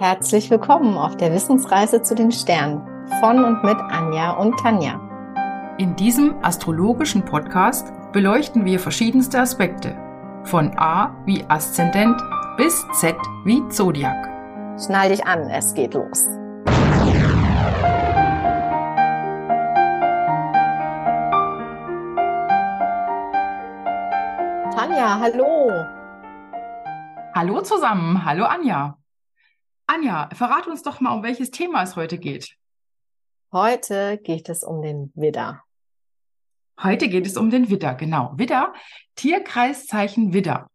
Herzlich willkommen auf der Wissensreise zu den Sternen von und mit Anja und Tanja. In diesem astrologischen Podcast beleuchten wir verschiedenste Aspekte, von A wie Aszendent bis Z wie Zodiac. Schnall dich an, es geht los. Tanja, hallo. Hallo zusammen, hallo Anja. Anja, verrat uns doch mal, um welches Thema es heute geht. Heute geht es um den Widder. Heute geht es um den Widder, genau. Widder, Tierkreiszeichen Widder.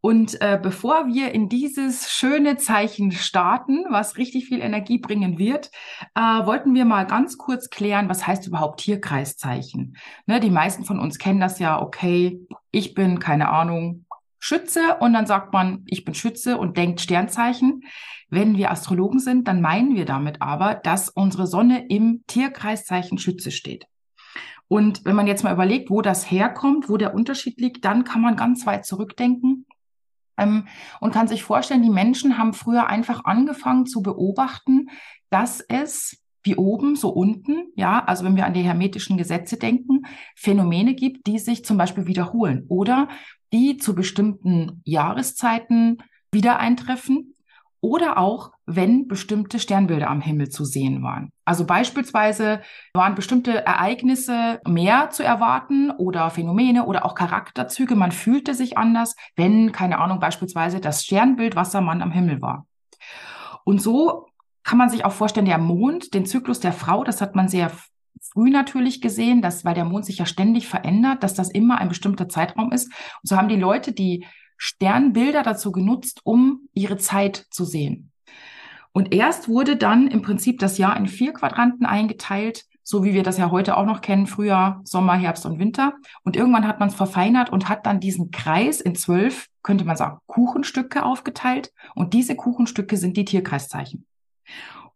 Und äh, bevor wir in dieses schöne Zeichen starten, was richtig viel Energie bringen wird, äh, wollten wir mal ganz kurz klären, was heißt überhaupt Tierkreiszeichen? Ne, die meisten von uns kennen das ja, okay, ich bin, keine Ahnung, Schütze und dann sagt man, ich bin Schütze und denkt Sternzeichen. Wenn wir Astrologen sind, dann meinen wir damit aber, dass unsere Sonne im Tierkreiszeichen Schütze steht. Und wenn man jetzt mal überlegt, wo das herkommt, wo der Unterschied liegt, dann kann man ganz weit zurückdenken ähm, und kann sich vorstellen, die Menschen haben früher einfach angefangen zu beobachten, dass es wie oben, so unten, ja, also wenn wir an die hermetischen Gesetze denken, Phänomene gibt, die sich zum Beispiel wiederholen oder die zu bestimmten Jahreszeiten wieder eintreffen oder auch, wenn bestimmte Sternbilder am Himmel zu sehen waren. Also beispielsweise waren bestimmte Ereignisse mehr zu erwarten oder Phänomene oder auch Charakterzüge. Man fühlte sich anders, wenn, keine Ahnung, beispielsweise das Sternbild Wassermann am Himmel war. Und so kann man sich auch vorstellen, der Mond, den Zyklus der Frau, das hat man sehr früh natürlich gesehen, dass, weil der Mond sich ja ständig verändert, dass das immer ein bestimmter Zeitraum ist. Und so haben die Leute die Sternbilder dazu genutzt, um ihre Zeit zu sehen. Und erst wurde dann im Prinzip das Jahr in vier Quadranten eingeteilt, so wie wir das ja heute auch noch kennen, Frühjahr, Sommer, Herbst und Winter. Und irgendwann hat man es verfeinert und hat dann diesen Kreis in zwölf, könnte man sagen, Kuchenstücke aufgeteilt. Und diese Kuchenstücke sind die Tierkreiszeichen.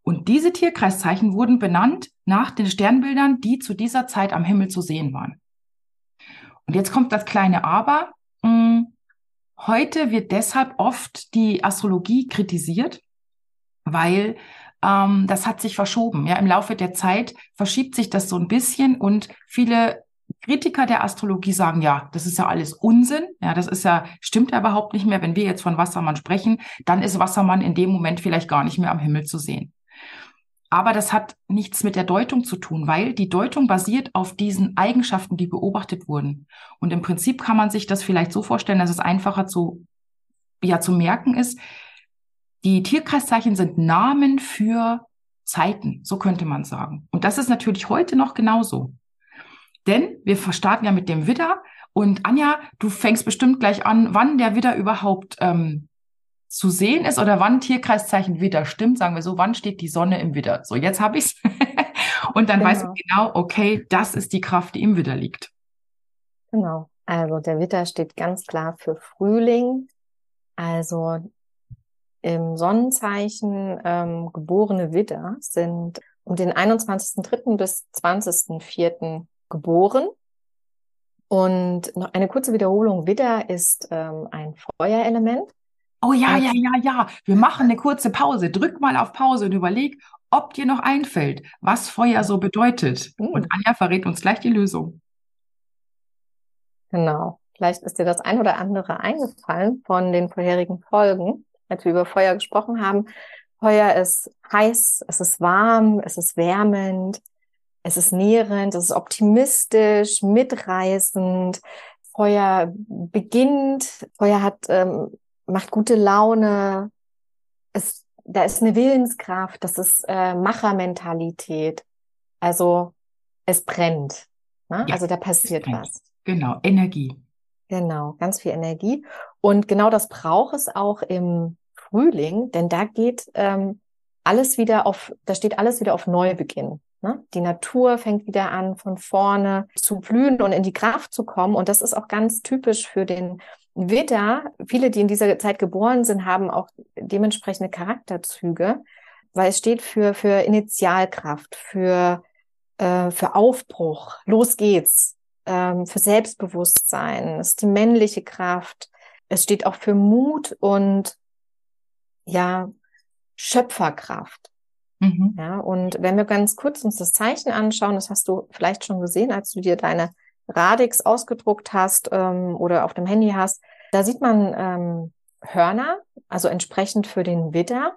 Und diese Tierkreiszeichen wurden benannt nach den Sternbildern, die zu dieser Zeit am Himmel zu sehen waren. Und jetzt kommt das kleine Aber. Hm, Heute wird deshalb oft die Astrologie kritisiert, weil ähm, das hat sich verschoben. Ja, im Laufe der Zeit verschiebt sich das so ein bisschen und viele Kritiker der Astrologie sagen, ja, das ist ja alles Unsinn. Ja, das ist ja, stimmt ja überhaupt nicht mehr. Wenn wir jetzt von Wassermann sprechen, dann ist Wassermann in dem Moment vielleicht gar nicht mehr am Himmel zu sehen. Aber das hat nichts mit der Deutung zu tun, weil die Deutung basiert auf diesen Eigenschaften, die beobachtet wurden. Und im Prinzip kann man sich das vielleicht so vorstellen, dass es einfacher zu, ja, zu merken ist. Die Tierkreiszeichen sind Namen für Zeiten, so könnte man sagen. Und das ist natürlich heute noch genauso. Denn wir starten ja mit dem Widder. Und Anja, du fängst bestimmt gleich an, wann der Widder überhaupt ähm, zu sehen ist oder wann Tierkreiszeichen Widder stimmt, sagen wir so, wann steht die Sonne im Widder. So, jetzt habe ich's. und dann genau. weiß ich genau, okay, das ist die Kraft, die im Widder liegt. Genau. Also der Widder steht ganz klar für Frühling. Also im Sonnenzeichen ähm, geborene Widder sind um den 21.03. bis 20.04. geboren. Und noch eine kurze Wiederholung. Widder ist ähm, ein Feuerelement. Oh ja, ja, ja, ja. Wir machen eine kurze Pause. Drück mal auf Pause und überleg, ob dir noch einfällt, was Feuer so bedeutet. Mhm. Und Anja verrät uns gleich die Lösung. Genau. Vielleicht ist dir das ein oder andere eingefallen von den vorherigen Folgen, als wir über Feuer gesprochen haben. Feuer ist heiß, es ist warm, es ist wärmend, es ist nährend, es ist optimistisch, mitreißend. Feuer beginnt, Feuer hat ähm, macht gute Laune. Es, da ist eine Willenskraft, das ist äh, Machermentalität. Also es brennt. Ne? Ja, also da passiert was. Genau, Energie. Genau, ganz viel Energie. Und genau das braucht es auch im Frühling, denn da geht ähm, alles wieder auf, da steht alles wieder auf Neubeginn. Ne? Die Natur fängt wieder an, von vorne zu blühen und in die Kraft zu kommen. Und das ist auch ganz typisch für den Widder, viele, die in dieser Zeit geboren sind, haben auch dementsprechende Charakterzüge, weil es steht für, für Initialkraft, für, äh, für Aufbruch, los geht's, ähm, für Selbstbewusstsein, es ist die männliche Kraft, es steht auch für Mut und ja, Schöpferkraft. Mhm. Ja, und wenn wir ganz kurz uns das Zeichen anschauen, das hast du vielleicht schon gesehen, als du dir deine Radix ausgedruckt hast ähm, oder auf dem Handy hast, da sieht man ähm, Hörner, also entsprechend für den Widder.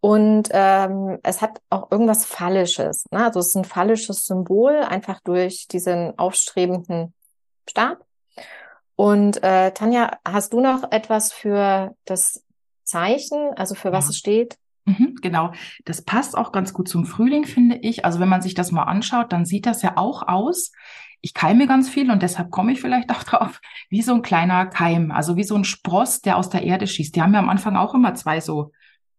Und ähm, es hat auch irgendwas Phallisches. Ne? Also es ist ein phallisches Symbol, einfach durch diesen aufstrebenden Stab. Und äh, Tanja, hast du noch etwas für das Zeichen, also für was ja. es steht? Mhm, genau, das passt auch ganz gut zum Frühling, finde ich. Also wenn man sich das mal anschaut, dann sieht das ja auch aus. Ich keime ganz viel und deshalb komme ich vielleicht auch drauf, wie so ein kleiner Keim, also wie so ein Spross, der aus der Erde schießt. Die haben ja am Anfang auch immer zwei so,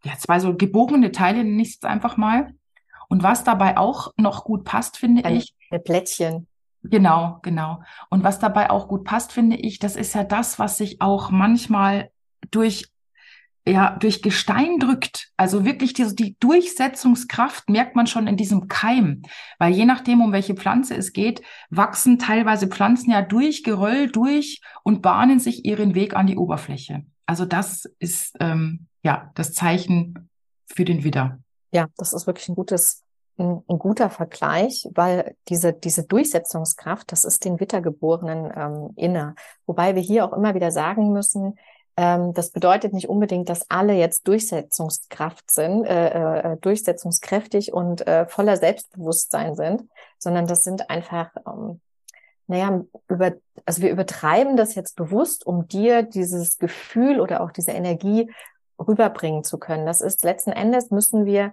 ja, zwei so gebogene Teile, nenne ich es einfach mal. Und was dabei auch noch gut passt, finde ein, ich. Ein Plättchen. Genau, genau. Und was dabei auch gut passt, finde ich, das ist ja das, was sich auch manchmal durch ja, durch Gestein drückt. Also wirklich die, die Durchsetzungskraft merkt man schon in diesem Keim. Weil je nachdem, um welche Pflanze es geht, wachsen teilweise Pflanzen ja durch Geröll durch und bahnen sich ihren Weg an die Oberfläche. Also das ist ähm, ja das Zeichen für den Widder. Ja, das ist wirklich ein gutes, ein, ein guter Vergleich, weil diese, diese Durchsetzungskraft, das ist den Wittergeborenen ähm, inne. Wobei wir hier auch immer wieder sagen müssen, ähm, das bedeutet nicht unbedingt, dass alle jetzt Durchsetzungskraft sind, äh, äh, durchsetzungskräftig und äh, voller Selbstbewusstsein sind, sondern das sind einfach, ähm, naja, über, also wir übertreiben das jetzt bewusst, um dir dieses Gefühl oder auch diese Energie rüberbringen zu können. Das ist letzten Endes müssen wir,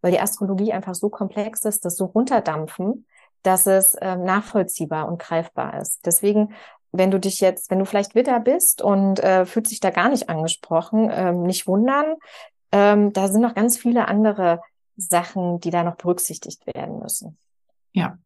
weil die Astrologie einfach so komplex ist, das so runterdampfen, dass es äh, nachvollziehbar und greifbar ist. Deswegen wenn du dich jetzt, wenn du vielleicht Witter bist und äh, fühlt sich da gar nicht angesprochen, ähm, nicht wundern. Ähm, da sind noch ganz viele andere Sachen, die da noch berücksichtigt werden müssen. Ja,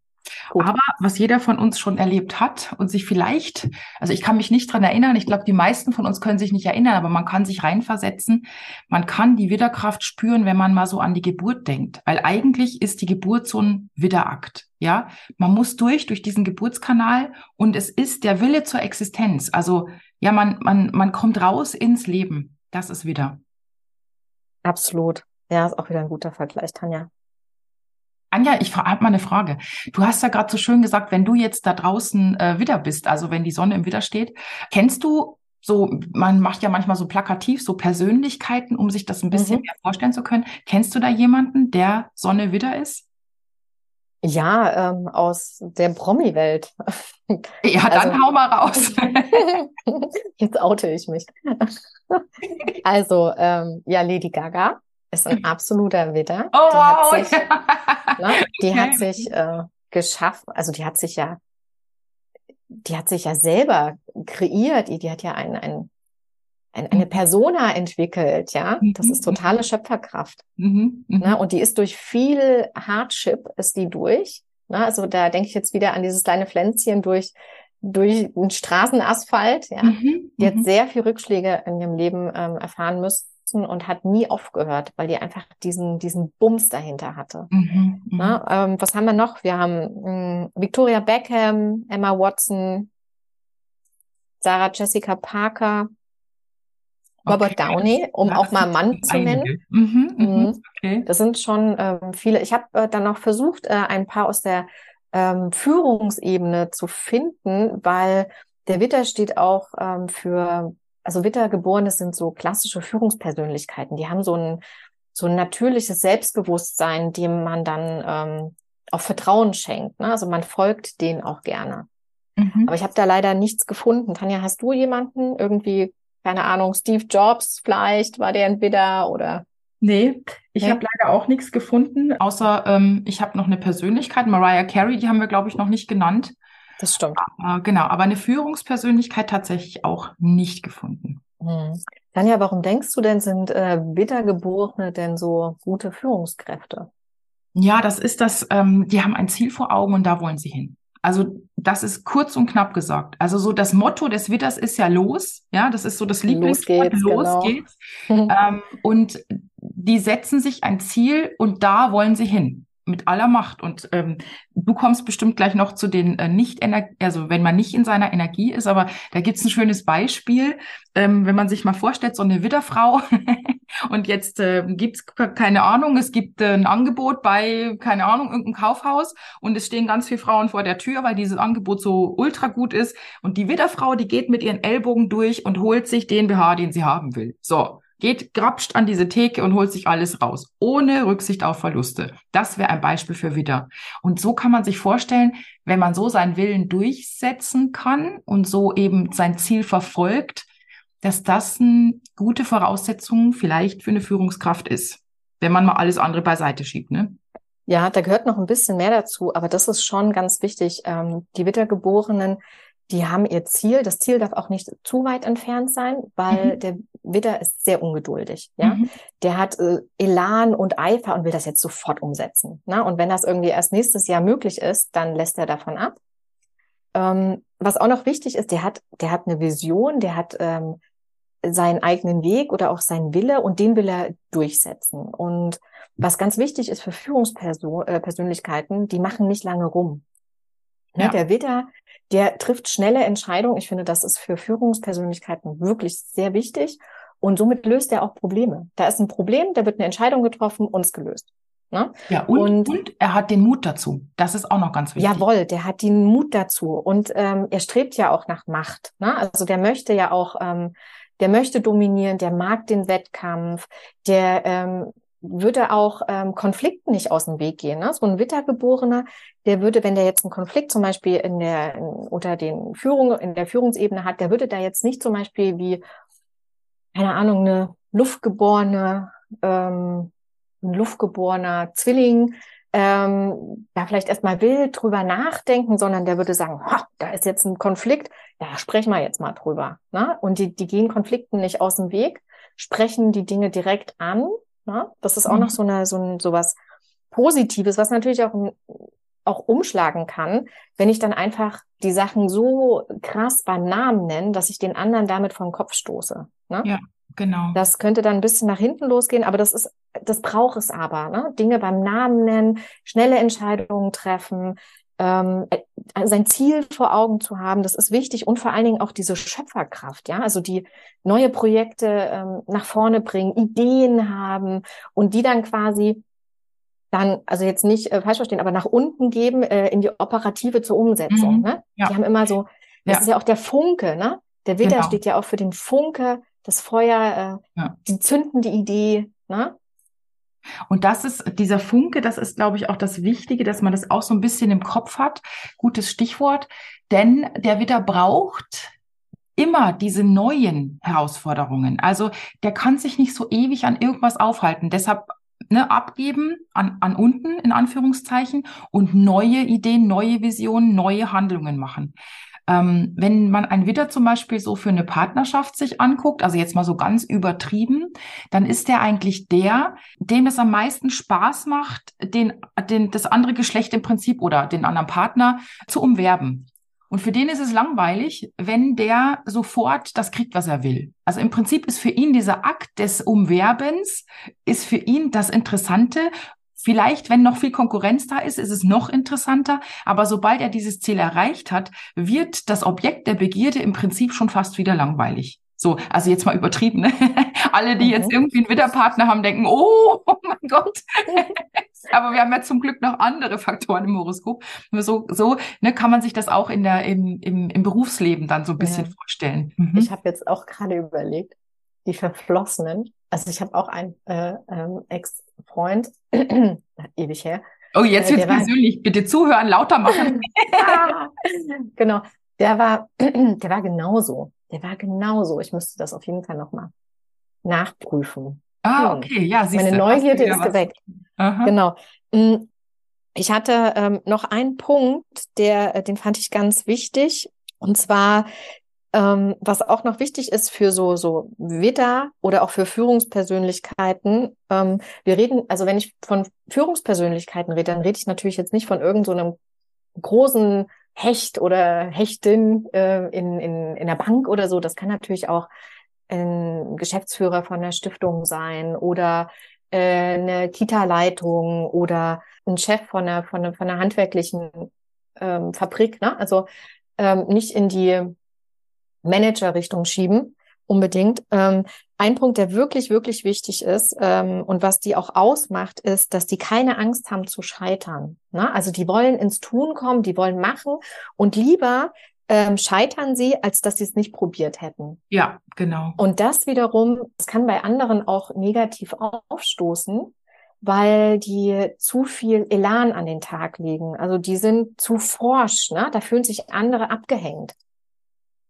Gut. Aber was jeder von uns schon erlebt hat und sich vielleicht, also ich kann mich nicht dran erinnern, ich glaube, die meisten von uns können sich nicht erinnern, aber man kann sich reinversetzen. Man kann die Widderkraft spüren, wenn man mal so an die Geburt denkt, weil eigentlich ist die Geburt so ein Widderakt. Ja, man muss durch, durch diesen Geburtskanal und es ist der Wille zur Existenz. Also, ja, man, man, man kommt raus ins Leben. Das ist wieder. Absolut. Ja, ist auch wieder ein guter Vergleich, Tanja. Anja, ich habe mal eine Frage. Du hast ja gerade so schön gesagt, wenn du jetzt da draußen äh, Widder bist, also wenn die Sonne im Widder steht, kennst du so, man macht ja manchmal so plakativ so Persönlichkeiten, um sich das ein bisschen mhm. mehr vorstellen zu können. Kennst du da jemanden, der Sonne Widder ist? Ja, ähm, aus der Promi-Welt. Ja, dann also, hau mal raus. Jetzt oute ich mich. Also, ähm, ja, Lady Gaga ist ein absoluter Widder. Oh, wow. sich, ne, die hat sich äh, geschaffen, also die hat sich ja, die hat sich ja selber kreiert, die, die hat ja ein, ein, ein, eine mhm. Persona entwickelt, ja. Das ist mhm. totale Schöpferkraft. Mhm. Mhm. Ne? Und die ist durch viel Hardship, ist die durch. Ne? Also da denke ich jetzt wieder an dieses kleine Pflänzchen durch durch den Straßenasphalt, ja. Mhm, die hat sehr viel Rückschläge in ihrem Leben ähm, erfahren müssen und hat nie aufgehört, weil die einfach diesen, diesen Bums dahinter hatte. Mhm, mhm. Na, ähm, was haben wir noch? Wir haben mh, hm, Victoria Beckham, Emma Watson, Sarah Jessica Parker, Robert okay. Downey, um ja, auch mal Mann zu nennen. Mhm, mhm, mhm, okay. Das sind schon ähm, viele. Ich habe äh, dann noch versucht, äh, ein paar aus der ähm, Führungsebene zu finden, weil der Witter steht auch ähm, für also Wittergeborene sind so klassische Führungspersönlichkeiten. Die haben so ein, so ein natürliches Selbstbewusstsein, dem man dann ähm, auch Vertrauen schenkt. Ne? Also man folgt denen auch gerne. Mhm. Aber ich habe da leider nichts gefunden. Tanja, hast du jemanden irgendwie, keine Ahnung, Steve Jobs vielleicht, war der ein Widder oder? Nee, ich nee? habe leider auch nichts gefunden, außer ähm, ich habe noch eine Persönlichkeit, Mariah Carey, die haben wir, glaube ich, noch nicht genannt. Das stimmt. Äh, genau, aber eine Führungspersönlichkeit tatsächlich auch nicht gefunden. Hm. Tanja, warum denkst du denn, sind äh, Wiedergeborene denn so gute Führungskräfte? Ja, das ist das, ähm, die haben ein Ziel vor Augen und da wollen sie hin. Also das ist kurz und knapp gesagt. Also so das Motto des Witters ist ja los. Ja, das ist so das Lieblingswort. Los geht's. Los genau. geht's. ähm, und die setzen sich ein Ziel und da wollen sie hin. Mit aller Macht. Und ähm, du kommst bestimmt gleich noch zu den äh, nicht Energie, also wenn man nicht in seiner Energie ist, aber da gibt's ein schönes Beispiel, ähm, wenn man sich mal vorstellt, so eine Widderfrau und jetzt äh, gibt's keine Ahnung, es gibt äh, ein Angebot bei, keine Ahnung, irgendeinem Kaufhaus und es stehen ganz viele Frauen vor der Tür, weil dieses Angebot so ultra gut ist. Und die Widderfrau, die geht mit ihren Ellbogen durch und holt sich den BH, den sie haben will. So geht, grapscht an diese Theke und holt sich alles raus, ohne Rücksicht auf Verluste. Das wäre ein Beispiel für Widder. Und so kann man sich vorstellen, wenn man so seinen Willen durchsetzen kann und so eben sein Ziel verfolgt, dass das eine gute Voraussetzung vielleicht für eine Führungskraft ist, wenn man mal alles andere beiseite schiebt, ne? Ja, da gehört noch ein bisschen mehr dazu, aber das ist schon ganz wichtig. Ähm, die Wiedergeborenen die haben ihr Ziel. Das Ziel darf auch nicht zu weit entfernt sein, weil mhm. der Widder ist sehr ungeduldig. Ja, mhm. der hat äh, Elan und Eifer und will das jetzt sofort umsetzen. Ne? Und wenn das irgendwie erst nächstes Jahr möglich ist, dann lässt er davon ab. Ähm, was auch noch wichtig ist, der hat, der hat eine Vision, der hat ähm, seinen eigenen Weg oder auch seinen Wille und den will er durchsetzen. Und was ganz wichtig ist für Führungspersönlichkeiten, äh, die machen nicht lange rum. Ne, ja. Der Widder, der trifft schnelle Entscheidungen. Ich finde, das ist für Führungspersönlichkeiten wirklich sehr wichtig. Und somit löst er auch Probleme. Da ist ein Problem, da wird eine Entscheidung getroffen und es gelöst. Ne? Ja, und, und, und, er hat den Mut dazu. Das ist auch noch ganz wichtig. Jawohl, der hat den Mut dazu. Und ähm, er strebt ja auch nach Macht. Ne? Also der möchte ja auch, ähm, der möchte dominieren, der mag den Wettkampf, der ähm, würde auch ähm, Konflikten nicht aus dem Weg gehen. Ne? So ein Wittergeborener, der würde, wenn der jetzt einen Konflikt zum Beispiel in der in, unter den Führungen in der Führungsebene hat, der würde da jetzt nicht zum Beispiel wie keine Ahnung eine luftgeborene ähm, ein luftgeborener Zwilling ähm, da vielleicht erstmal wild drüber nachdenken, sondern der würde sagen, da ist jetzt ein Konflikt, ja, sprechen wir jetzt mal drüber. Ne? Und die, die gehen Konflikten nicht aus dem Weg, sprechen die Dinge direkt an Ne? Das ist auch mhm. noch so eine, so ein, sowas Positives, was natürlich auch, auch umschlagen kann, wenn ich dann einfach die Sachen so krass beim Namen nenne, dass ich den anderen damit vom Kopf stoße. Ne? Ja, genau. Das könnte dann ein bisschen nach hinten losgehen, aber das ist, das braucht es aber. Ne? Dinge beim Namen nennen, schnelle Entscheidungen treffen, ähm, äh, sein Ziel vor Augen zu haben, das ist wichtig und vor allen Dingen auch diese Schöpferkraft, ja, also die neue Projekte ähm, nach vorne bringen, Ideen haben und die dann quasi dann, also jetzt nicht äh, falsch verstehen, aber nach unten geben äh, in die operative zur Umsetzung. Mhm, ne? Ja. Die haben immer so, das ja. ist ja auch der Funke, ne? Der Witter genau. steht ja auch für den Funke, das Feuer, äh, ja. die zünden die Idee, ne? Und das ist dieser Funke, das ist, glaube ich, auch das Wichtige, dass man das auch so ein bisschen im Kopf hat. Gutes Stichwort. Denn der Widder braucht immer diese neuen Herausforderungen. Also der kann sich nicht so ewig an irgendwas aufhalten. Deshalb ne, abgeben an, an unten in Anführungszeichen und neue Ideen, neue Visionen, neue Handlungen machen. Ähm, wenn man ein Widder zum Beispiel so für eine Partnerschaft sich anguckt, also jetzt mal so ganz übertrieben, dann ist der eigentlich der, dem es am meisten Spaß macht, den, den, das andere Geschlecht im Prinzip oder den anderen Partner zu umwerben. Und für den ist es langweilig, wenn der sofort das kriegt, was er will. Also im Prinzip ist für ihn dieser Akt des Umwerbens, ist für ihn das Interessante Vielleicht, wenn noch viel Konkurrenz da ist, ist es noch interessanter. Aber sobald er dieses Ziel erreicht hat, wird das Objekt der Begierde im Prinzip schon fast wieder langweilig. So, also jetzt mal übertrieben. Ne? Alle, die mhm. jetzt irgendwie einen Widderpartner haben, denken, oh, oh mein Gott. Aber wir haben ja zum Glück noch andere Faktoren im Horoskop. Nur so, so ne, kann man sich das auch in der, im, im, im Berufsleben dann so ein bisschen ja. vorstellen. Mhm. Ich habe jetzt auch gerade überlegt, die Verflossenen. Also ich habe auch einen äh, ähm, Ex-Freund, ewig her. Oh, jetzt äh, wird's persönlich. War, Bitte zuhören, lauter machen. genau. Der war, der war genauso. Der war genauso. Ich müsste das auf jeden Fall nochmal nachprüfen. Ah, okay, ja, siehst Meine du, Neugierde ist geweckt. Aha. Genau. Hm, ich hatte ähm, noch einen Punkt, der, äh, den fand ich ganz wichtig. Und zwar ähm, was auch noch wichtig ist für so, so Widder oder auch für Führungspersönlichkeiten, ähm, wir reden, also wenn ich von Führungspersönlichkeiten rede, dann rede ich natürlich jetzt nicht von irgendeinem so großen Hecht oder Hechtin äh, in, in, in der Bank oder so. Das kann natürlich auch ein Geschäftsführer von der Stiftung sein oder äh, eine Kita-Leitung oder ein Chef von einer, von einer, von einer handwerklichen ähm, Fabrik, ne? Also ähm, nicht in die Manager-Richtung schieben, unbedingt. Ähm, ein Punkt, der wirklich, wirklich wichtig ist ähm, und was die auch ausmacht, ist, dass die keine Angst haben zu scheitern. Ne? Also die wollen ins Tun kommen, die wollen machen und lieber ähm, scheitern sie, als dass sie es nicht probiert hätten. Ja, genau. Und das wiederum, das kann bei anderen auch negativ aufstoßen, weil die zu viel Elan an den Tag legen. Also die sind zu forsch, ne? Da fühlen sich andere abgehängt.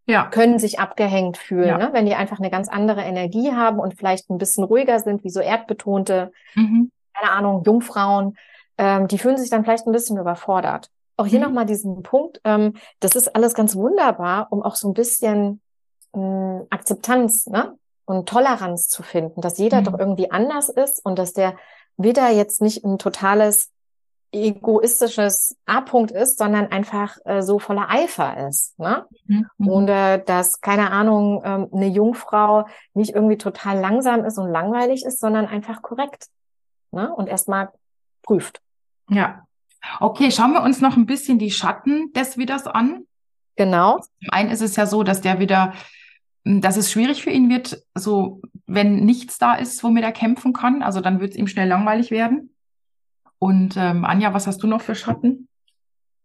Ja. Können sich abgehängt fühlen, ja. ne? wenn die einfach eine ganz andere Energie haben und vielleicht ein bisschen ruhiger sind, wie so erdbetonte, mhm. keine Ahnung, Jungfrauen. Ähm, die fühlen sich dann vielleicht ein bisschen überfordert. Auch hier mhm. nochmal diesen Punkt, ähm, das ist alles ganz wunderbar, um auch so ein bisschen ähm, Akzeptanz ne? und Toleranz zu finden, dass jeder mhm. doch irgendwie anders ist und dass der Widder jetzt nicht ein totales egoistisches A-Punkt ist, sondern einfach äh, so voller Eifer ist. Ne? Mhm. Und äh, dass, keine Ahnung, ähm, eine Jungfrau nicht irgendwie total langsam ist und langweilig ist, sondern einfach korrekt. Ne? Und erstmal prüft. Ja, Okay, schauen wir uns noch ein bisschen die Schatten des Widders an. Genau. Zum einen ist es ja so, dass der wieder, hm, dass es schwierig für ihn wird, so wenn nichts da ist, womit er kämpfen kann. Also dann wird es ihm schnell langweilig werden. Und ähm, Anja, was hast du noch für Schatten?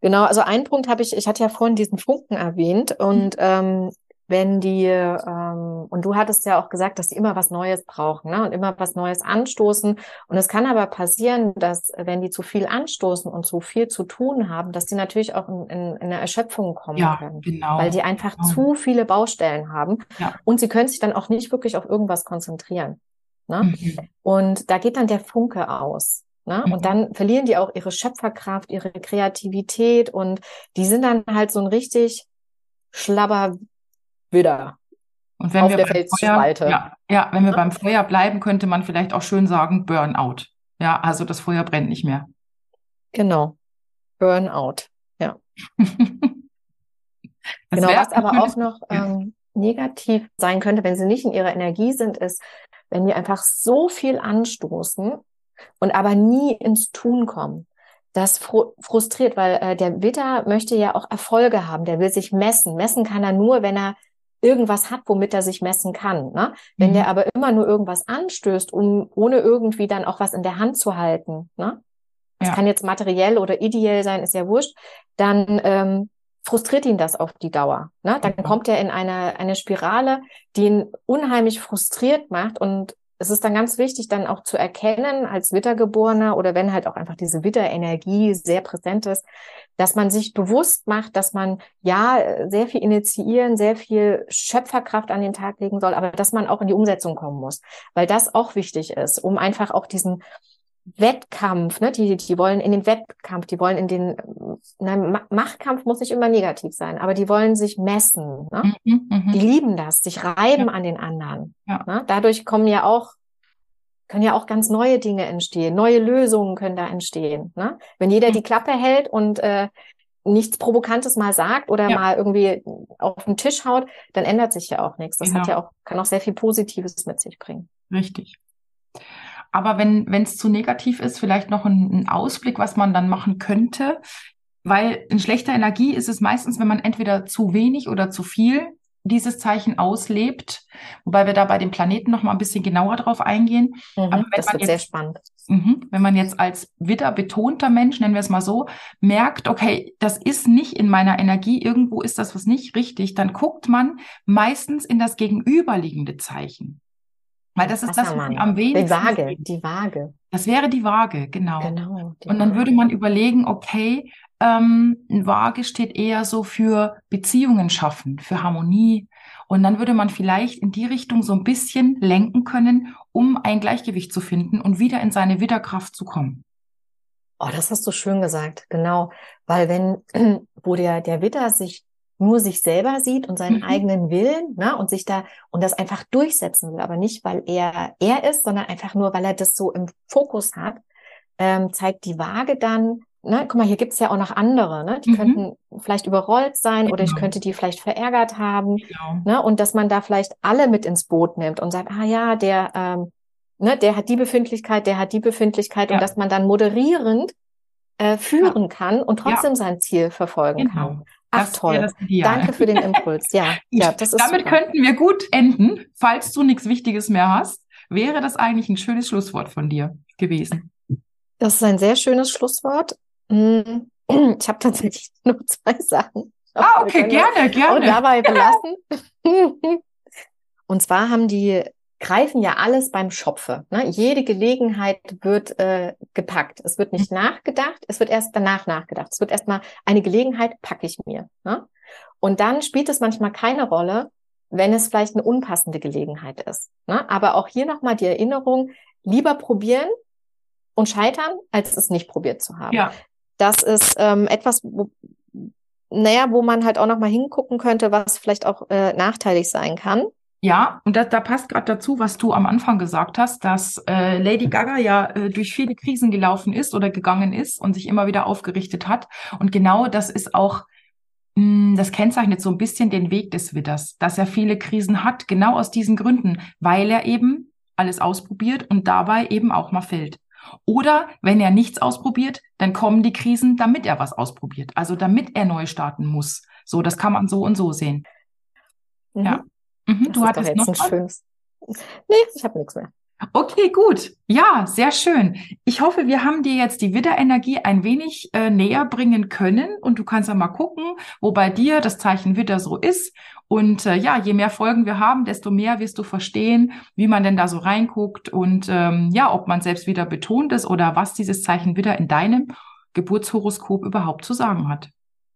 Genau, also ein Punkt habe ich, ich hatte ja vorhin diesen Funken erwähnt und ähm, wenn die, ähm, und du hattest ja auch gesagt, dass die immer was Neues brauchen ne? und immer was Neues anstoßen. Und es kann aber passieren, dass wenn die zu viel anstoßen und zu viel zu tun haben, dass die natürlich auch in, in, in eine Erschöpfung kommen ja, können. Genau. Weil die einfach genau. zu viele Baustellen haben. Ja. Und sie können sich dann auch nicht wirklich auf irgendwas konzentrieren. Ne? Mhm. Und da geht dann der Funke aus. Ne? Mhm. Und dann verlieren die auch ihre Schöpferkraft, ihre Kreativität und die sind dann halt so ein richtig schlabber wieder und wenn auf wir der Felsspalte. Ja, ja, wenn wir ja. beim Feuer bleiben, könnte man vielleicht auch schön sagen Burnout. Ja, also das Feuer brennt nicht mehr. Genau. Burnout. Ja. genau, was aber auch noch ähm, negativ sein könnte, wenn sie nicht in ihrer Energie sind, ist, wenn die einfach so viel anstoßen und aber nie ins Tun kommen. Das frustriert, weil äh, der Witter möchte ja auch Erfolge haben. Der will sich messen. Messen kann er nur, wenn er irgendwas hat, womit er sich messen kann. Ne? Wenn mhm. der aber immer nur irgendwas anstößt, um ohne irgendwie dann auch was in der Hand zu halten, ne? Das ja. kann jetzt materiell oder ideell sein, ist ja wurscht, dann ähm, frustriert ihn das auf die Dauer. Ne? Dann mhm. kommt er in eine, eine Spirale, die ihn unheimlich frustriert macht und es ist dann ganz wichtig, dann auch zu erkennen als Wittergeborener oder wenn halt auch einfach diese Witterenergie sehr präsent ist, dass man sich bewusst macht, dass man ja sehr viel initiieren, sehr viel Schöpferkraft an den Tag legen soll, aber dass man auch in die Umsetzung kommen muss, weil das auch wichtig ist, um einfach auch diesen Wettkampf, ne, die, die wollen in den Wettkampf, die wollen in den, na, Machtkampf muss nicht immer negativ sein, aber die wollen sich messen, ne? Mhm, mh. Die lieben das, sich reiben ja. an den anderen. Ja. Ne? Dadurch kommen ja auch können ja auch ganz neue Dinge entstehen, neue Lösungen können da entstehen. Ne? Wenn jeder die Klappe hält und äh, nichts Provokantes mal sagt oder ja. mal irgendwie auf den Tisch haut, dann ändert sich ja auch nichts. Das genau. hat ja auch, kann auch sehr viel Positives mit sich bringen. Richtig. Aber wenn es zu negativ ist, vielleicht noch ein, ein Ausblick, was man dann machen könnte. Weil in schlechter Energie ist es meistens, wenn man entweder zu wenig oder zu viel dieses Zeichen auslebt, wobei wir da bei den Planeten noch mal ein bisschen genauer drauf eingehen. Mhm, Aber das wird jetzt, sehr spannend. Mh, wenn man jetzt als Widder betonter Mensch, nennen wir es mal so, merkt, okay, das ist nicht in meiner Energie, irgendwo ist das was nicht richtig, dann guckt man meistens in das gegenüberliegende Zeichen. Weil das ist das, was am wenigsten. Die Waage, die Waage. Das wäre die Waage, genau. genau und dann Waage. würde man überlegen, okay, ähm, ein Waage steht eher so für Beziehungen schaffen, für Harmonie. Und dann würde man vielleicht in die Richtung so ein bisschen lenken können, um ein Gleichgewicht zu finden und wieder in seine Widerkraft zu kommen. Oh, das hast du schön gesagt, genau. Weil wenn, wo der, der Witter sich nur sich selber sieht und seinen mhm. eigenen Willen, ne, und sich da, und das einfach durchsetzen will, aber nicht, weil er er ist, sondern einfach nur, weil er das so im Fokus hat, ähm, zeigt die Waage dann, ne, guck mal, hier gibt's ja auch noch andere, ne? Die mhm. könnten vielleicht überrollt sein genau. oder ich genau. könnte die vielleicht verärgert haben. Genau. Ne? Und dass man da vielleicht alle mit ins Boot nimmt und sagt, ah ja, der, ähm, ne, der hat die Befindlichkeit, der hat die Befindlichkeit ja. und dass man dann moderierend äh, führen ja. kann und trotzdem ja. sein Ziel verfolgen genau. kann. Ach das toll. Danke für den Impuls. Ja, ja das ist Damit super. könnten wir gut enden. Falls du nichts Wichtiges mehr hast, wäre das eigentlich ein schönes Schlusswort von dir gewesen. Das ist ein sehr schönes Schlusswort. Hm, ich habe tatsächlich nur zwei Sachen. Ah, okay, gerne, gerne. Und dabei belassen. und zwar haben die greifen ja alles beim Schopfe. Ne? Jede Gelegenheit wird äh, gepackt. Es wird nicht mhm. nachgedacht, es wird erst danach nachgedacht. Es wird erstmal eine Gelegenheit, packe ich mir. Ne? Und dann spielt es manchmal keine Rolle, wenn es vielleicht eine unpassende Gelegenheit ist. Ne? Aber auch hier nochmal die Erinnerung, lieber probieren und scheitern, als es nicht probiert zu haben. Ja. Das ist ähm, etwas, wo, naja, wo man halt auch nochmal hingucken könnte, was vielleicht auch äh, nachteilig sein kann. Ja, und da, da passt gerade dazu, was du am Anfang gesagt hast, dass äh, Lady Gaga ja äh, durch viele Krisen gelaufen ist oder gegangen ist und sich immer wieder aufgerichtet hat. Und genau das ist auch, mh, hm, das kennzeichnet so ein bisschen den Weg des Widders, dass er viele Krisen hat, genau aus diesen Gründen, weil er eben alles ausprobiert und dabei eben auch mal fällt. Oder wenn er nichts ausprobiert, dann kommen die Krisen, damit er was ausprobiert. Also damit er neu starten muss. So, das kann man so und so sehen. Mhm. Ja. Mhm, du hattest jetzt noch ein schönes. Nee, ich habe nichts mehr. Okay, gut. Ja, sehr schön. Ich hoffe, wir haben dir jetzt die Widderenergie ein wenig äh, näher bringen können und du kannst ja mal gucken, wo bei dir das Zeichen Widder so ist. Und äh, ja, je mehr Folgen wir haben, desto mehr wirst du verstehen, wie man denn da so reinguckt und ähm, ja, ob man selbst wieder betont ist oder was dieses Zeichen Widder in deinem Geburtshoroskop überhaupt zu sagen hat.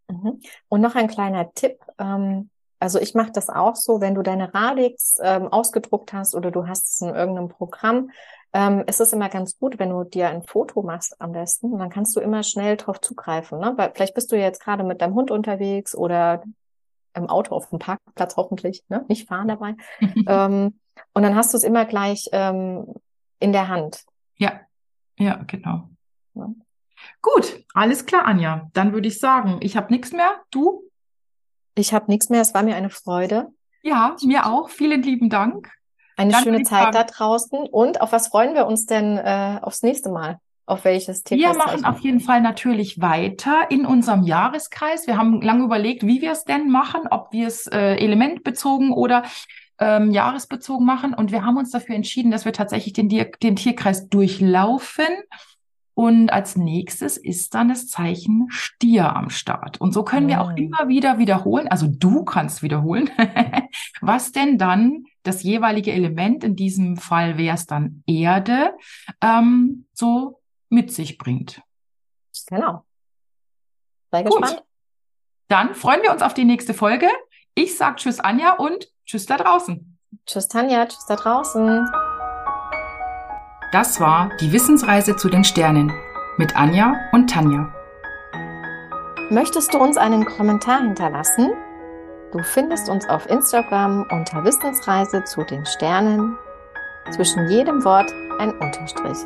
Mhm. Und noch ein kleiner Tipp. Ähm also ich mache das auch so, wenn du deine Radix ähm, ausgedruckt hast oder du hast es in irgendeinem Programm, ähm, ist es immer ganz gut, wenn du dir ein Foto machst am besten. Und dann kannst du immer schnell drauf zugreifen. Ne? Weil vielleicht bist du jetzt gerade mit deinem Hund unterwegs oder im Auto auf dem Parkplatz hoffentlich, ne? nicht fahren dabei. ähm, und dann hast du es immer gleich ähm, in der Hand. Ja, ja, genau. Ja. Gut, alles klar, Anja. Dann würde ich sagen, ich habe nichts mehr. Du? Ich habe nichts mehr. Es war mir eine Freude. Ja, mir auch. Vielen lieben Dank. Eine Dann schöne Zeit da draußen. Und auf was freuen wir uns denn äh, aufs nächste Mal? Auf welches Thema? Wir machen auf jeden Fall natürlich weiter in unserem Jahreskreis. Wir haben lange überlegt, wie wir es denn machen, ob wir es äh, elementbezogen oder ähm, jahresbezogen machen. Und wir haben uns dafür entschieden, dass wir tatsächlich den, den Tierkreis durchlaufen und als nächstes ist dann das Zeichen Stier am Start. Und so können wir auch mm. immer wieder wiederholen, also du kannst wiederholen, was denn dann das jeweilige Element, in diesem Fall wäre es dann Erde, ähm, so mit sich bringt. Genau. Sei Gut. gespannt. Dann freuen wir uns auf die nächste Folge. Ich sag Tschüss Anja und Tschüss da draußen. Tschüss Tanja, Tschüss da draußen. Das war die Wissensreise zu den Sternen mit Anja und Tanja. Möchtest du uns einen Kommentar hinterlassen? Du findest uns auf Instagram unter Wissensreise zu den Sternen. Zwischen jedem Wort ein Unterstrich.